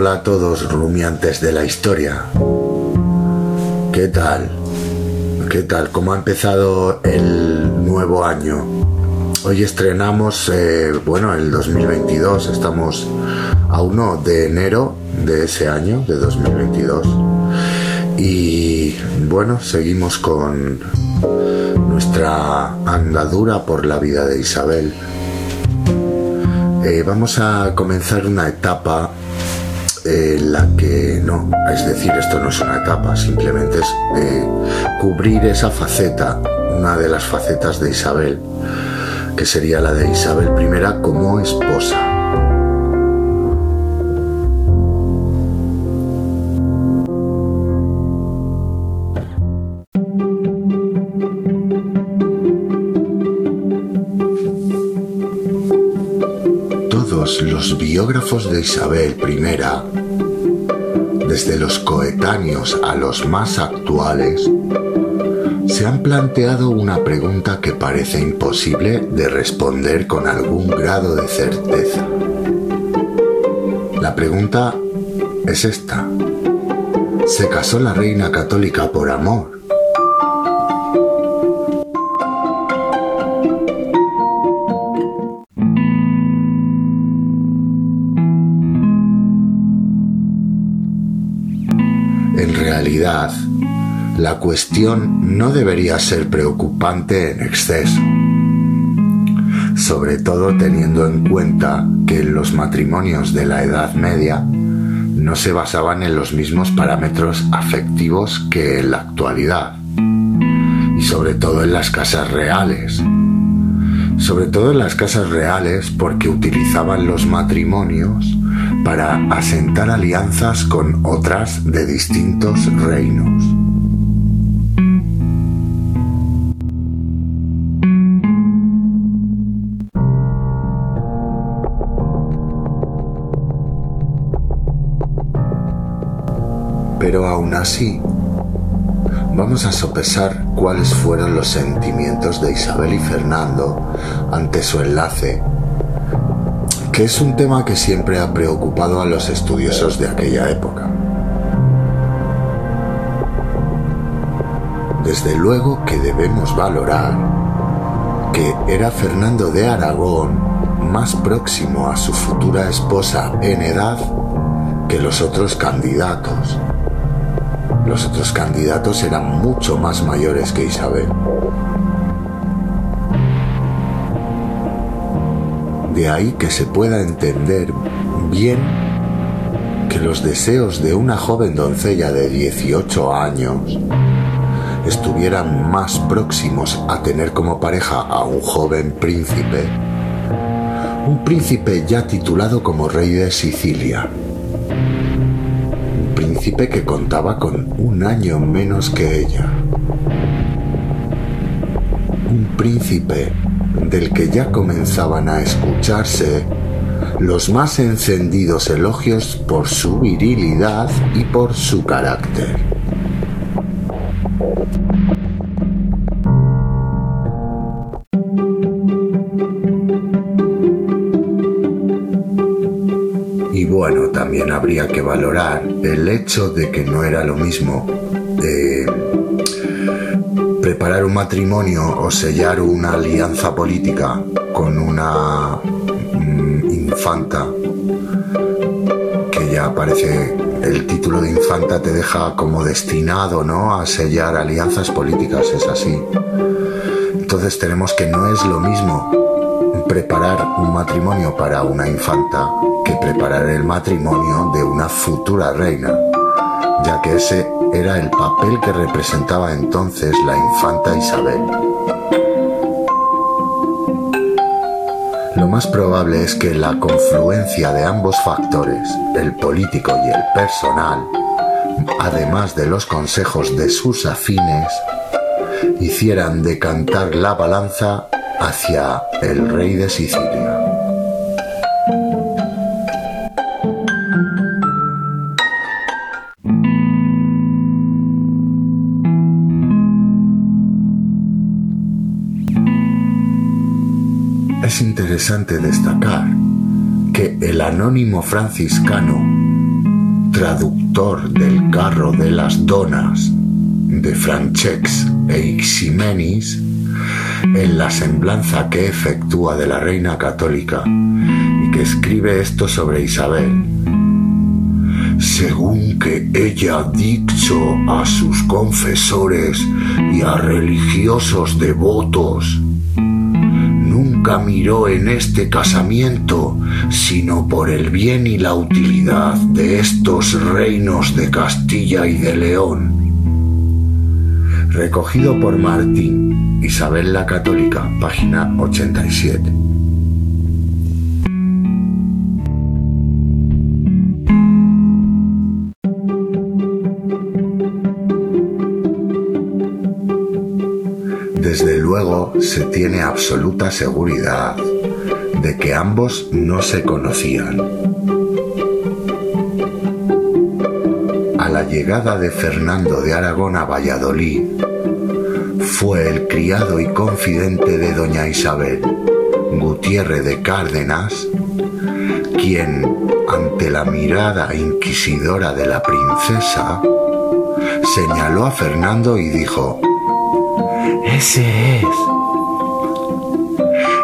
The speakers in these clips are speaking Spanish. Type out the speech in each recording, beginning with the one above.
Hola a todos rumiantes de la historia. ¿Qué tal? ¿Qué tal? ¿Cómo ha empezado el nuevo año? Hoy estrenamos, eh, bueno, el 2022. Estamos a 1 de enero de ese año, de 2022. Y bueno, seguimos con nuestra andadura por la vida de Isabel. Eh, vamos a comenzar una etapa la que no, es decir, esto no es una etapa, simplemente es eh, cubrir esa faceta, una de las facetas de Isabel, que sería la de Isabel I como esposa. Los biógrafos de Isabel I, desde los coetáneos a los más actuales, se han planteado una pregunta que parece imposible de responder con algún grado de certeza. La pregunta es esta. ¿Se casó la reina católica por amor? La cuestión no debería ser preocupante en exceso, sobre todo teniendo en cuenta que los matrimonios de la Edad Media no se basaban en los mismos parámetros afectivos que en la actualidad, y sobre todo en las casas reales. Sobre todo en las casas reales porque utilizaban los matrimonios para asentar alianzas con otras de distintos reinos. Pero aún así, vamos a sopesar cuáles fueron los sentimientos de Isabel y Fernando ante su enlace que es un tema que siempre ha preocupado a los estudiosos de aquella época. Desde luego que debemos valorar que era Fernando de Aragón más próximo a su futura esposa en edad que los otros candidatos. Los otros candidatos eran mucho más mayores que Isabel. De ahí que se pueda entender bien que los deseos de una joven doncella de 18 años estuvieran más próximos a tener como pareja a un joven príncipe, un príncipe ya titulado como rey de Sicilia, un príncipe que contaba con un año menos que ella, un príncipe del que ya comenzaban a escucharse los más encendidos elogios por su virilidad y por su carácter. Y bueno, también habría que valorar el hecho de que no era lo mismo eh, preparar un matrimonio o sellar una alianza política con una mm, infanta, que ya parece el título de infanta te deja como destinado ¿no? a sellar alianzas políticas, es así. Entonces tenemos que no es lo mismo preparar un matrimonio para una infanta que preparar el matrimonio de una futura reina, ya que ese era el papel que representaba entonces la infanta Isabel. Lo más probable es que la confluencia de ambos factores, el político y el personal, además de los consejos de sus afines, hicieran decantar la balanza hacia el rey de Sicilia. Interesante destacar que el anónimo franciscano traductor del carro de las donas de Francex e Iximenis, en la semblanza que efectúa de la reina católica y que escribe esto sobre Isabel. Según que ella ha dicho a sus confesores y a religiosos devotos, nunca miró en este casamiento sino por el bien y la utilidad de estos reinos de Castilla y de León. Recogido por Martín, Isabel la Católica, página 87. Desde luego se tiene absoluta seguridad de que ambos no se conocían. A la llegada de Fernando de Aragón a Valladolid, fue el criado y confidente de doña Isabel, Gutiérrez de Cárdenas, quien, ante la mirada inquisidora de la princesa, señaló a Fernando y dijo, Ese es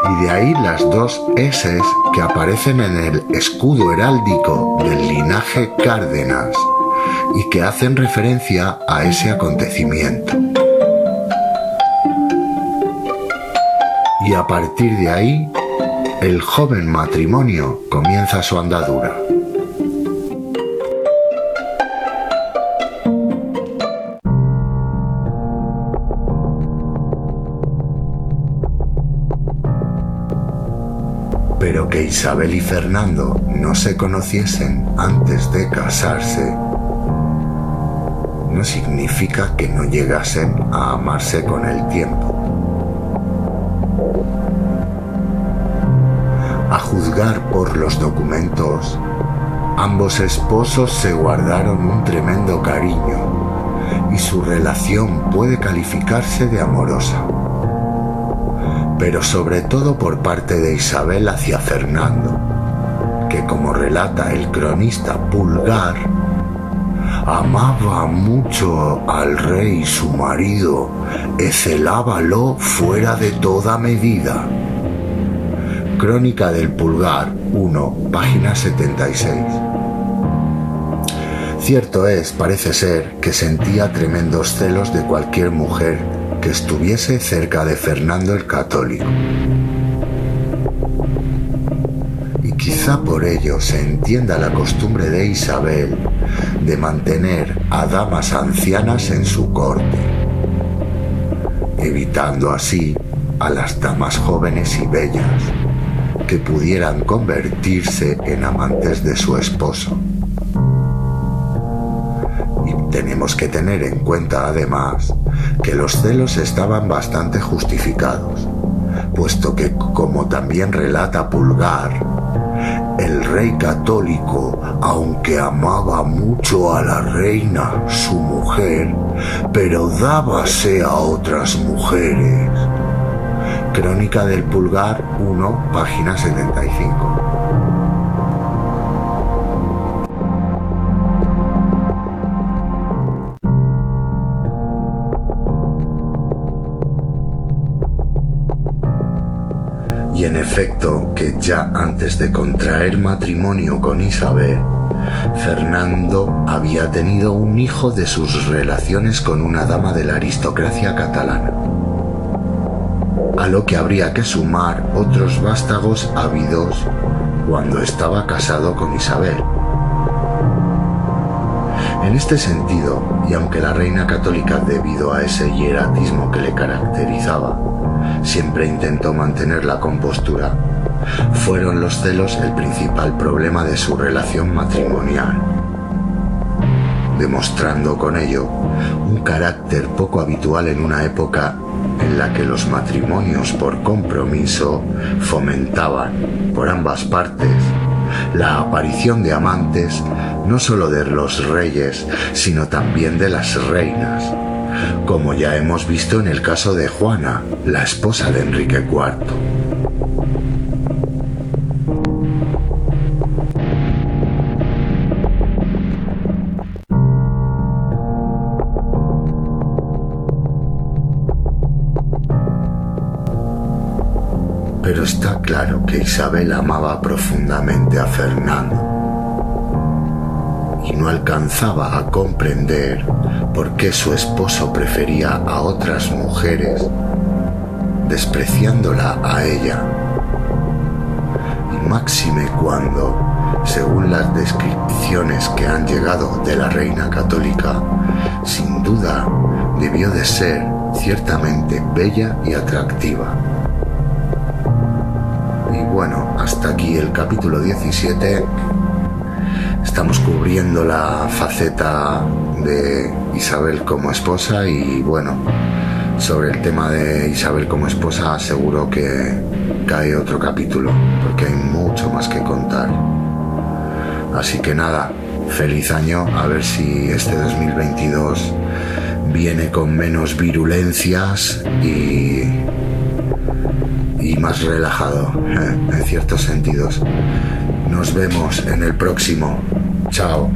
y de ahí las dos S que aparecen en el escudo heráldico del linaje Cárdenas y que hacen referencia a ese acontecimiento. Y a partir de ahí, el joven matrimonio comienza su andadura. Pero que Isabel y Fernando no se conociesen antes de casarse no significa que no llegasen a amarse con el tiempo. A juzgar por los documentos, ambos esposos se guardaron un tremendo cariño y su relación puede calificarse de amorosa pero sobre todo por parte de Isabel hacia Fernando, que como relata el cronista Pulgar, amaba mucho al rey su marido, e celábalo fuera de toda medida. Crónica del Pulgar 1, página 76. Cierto es, parece ser, que sentía tremendos celos de cualquier mujer estuviese cerca de Fernando el Católico. Y quizá por ello se entienda la costumbre de Isabel de mantener a damas ancianas en su corte, evitando así a las damas jóvenes y bellas que pudieran convertirse en amantes de su esposo. Tenemos que tener en cuenta además que los celos estaban bastante justificados, puesto que, como también relata Pulgar, el rey católico, aunque amaba mucho a la reina, su mujer, pero dábase a otras mujeres. Crónica del Pulgar 1, página 75. Que ya antes de contraer matrimonio con Isabel, Fernando había tenido un hijo de sus relaciones con una dama de la aristocracia catalana, a lo que habría que sumar otros vástagos habidos cuando estaba casado con Isabel. En este sentido, y aunque la reina católica, debido a ese hieratismo que le caracterizaba, siempre intentó mantener la compostura, fueron los celos el principal problema de su relación matrimonial, demostrando con ello un carácter poco habitual en una época en la que los matrimonios por compromiso fomentaban, por ambas partes, la aparición de amantes no solo de los reyes, sino también de las reinas, como ya hemos visto en el caso de Juana, la esposa de Enrique IV. pero está claro que Isabel amaba profundamente a Fernando y no alcanzaba a comprender por qué su esposo prefería a otras mujeres, despreciándola a ella. Y máxime cuando, según las descripciones que han llegado de la reina católica, sin duda debió de ser ciertamente bella y atractiva. Y bueno, hasta aquí el capítulo 17. Estamos cubriendo la faceta de Isabel como esposa y bueno, sobre el tema de Isabel como esposa seguro que cae otro capítulo porque hay mucho más que contar. Así que nada, feliz año, a ver si este 2022 viene con menos virulencias y, y más relajado en ciertos sentidos. Nos vemos en el próximo. Chao.